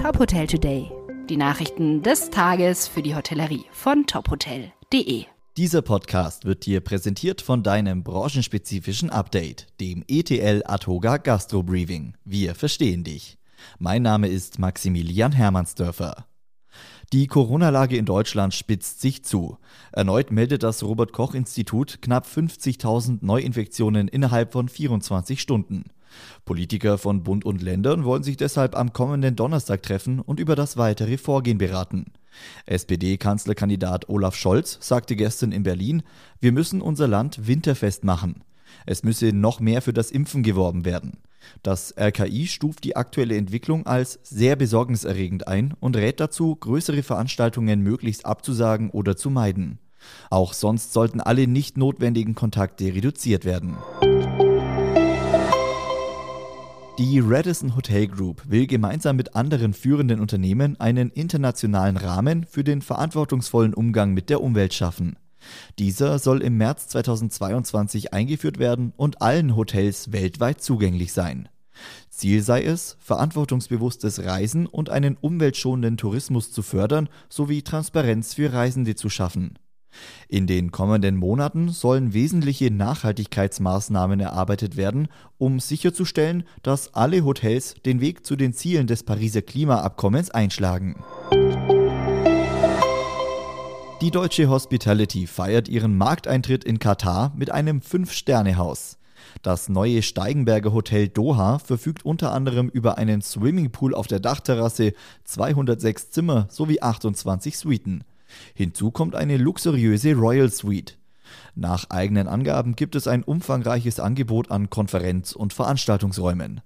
Top Hotel Today. Die Nachrichten des Tages für die Hotellerie von tophotel.de. Dieser Podcast wird dir präsentiert von deinem branchenspezifischen Update, dem ETL Atoga Gastro Briefing. Wir verstehen dich. Mein Name ist Maximilian Hermannsdörfer. Die Corona-Lage in Deutschland spitzt sich zu. Erneut meldet das Robert Koch Institut knapp 50.000 Neuinfektionen innerhalb von 24 Stunden. Politiker von Bund und Ländern wollen sich deshalb am kommenden Donnerstag treffen und über das weitere Vorgehen beraten. SPD-Kanzlerkandidat Olaf Scholz sagte gestern in Berlin, wir müssen unser Land winterfest machen. Es müsse noch mehr für das Impfen geworben werden. Das RKI stuft die aktuelle Entwicklung als sehr besorgniserregend ein und rät dazu, größere Veranstaltungen möglichst abzusagen oder zu meiden. Auch sonst sollten alle nicht notwendigen Kontakte reduziert werden. Die Radisson Hotel Group will gemeinsam mit anderen führenden Unternehmen einen internationalen Rahmen für den verantwortungsvollen Umgang mit der Umwelt schaffen. Dieser soll im März 2022 eingeführt werden und allen Hotels weltweit zugänglich sein. Ziel sei es, verantwortungsbewusstes Reisen und einen umweltschonenden Tourismus zu fördern sowie Transparenz für Reisende zu schaffen. In den kommenden Monaten sollen wesentliche Nachhaltigkeitsmaßnahmen erarbeitet werden, um sicherzustellen, dass alle Hotels den Weg zu den Zielen des Pariser Klimaabkommens einschlagen. Die deutsche Hospitality feiert ihren Markteintritt in Katar mit einem Fünf-Sterne-Haus. Das neue Steigenberger Hotel Doha verfügt unter anderem über einen Swimmingpool auf der Dachterrasse, 206 Zimmer sowie 28 Suiten. Hinzu kommt eine luxuriöse Royal Suite. Nach eigenen Angaben gibt es ein umfangreiches Angebot an Konferenz- und Veranstaltungsräumen.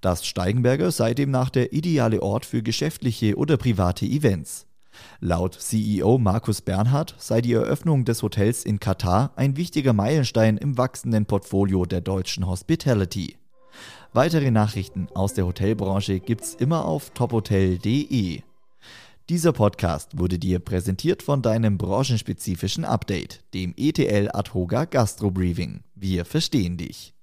Das Steigenberger sei demnach der ideale Ort für geschäftliche oder private Events. Laut CEO Markus Bernhard sei die Eröffnung des Hotels in Katar ein wichtiger Meilenstein im wachsenden Portfolio der deutschen Hospitality. Weitere Nachrichten aus der Hotelbranche gibt's immer auf tophotel.de. Dieser Podcast wurde dir präsentiert von deinem branchenspezifischen Update, dem ETL Adhoga Gastro Briefing. Wir verstehen dich.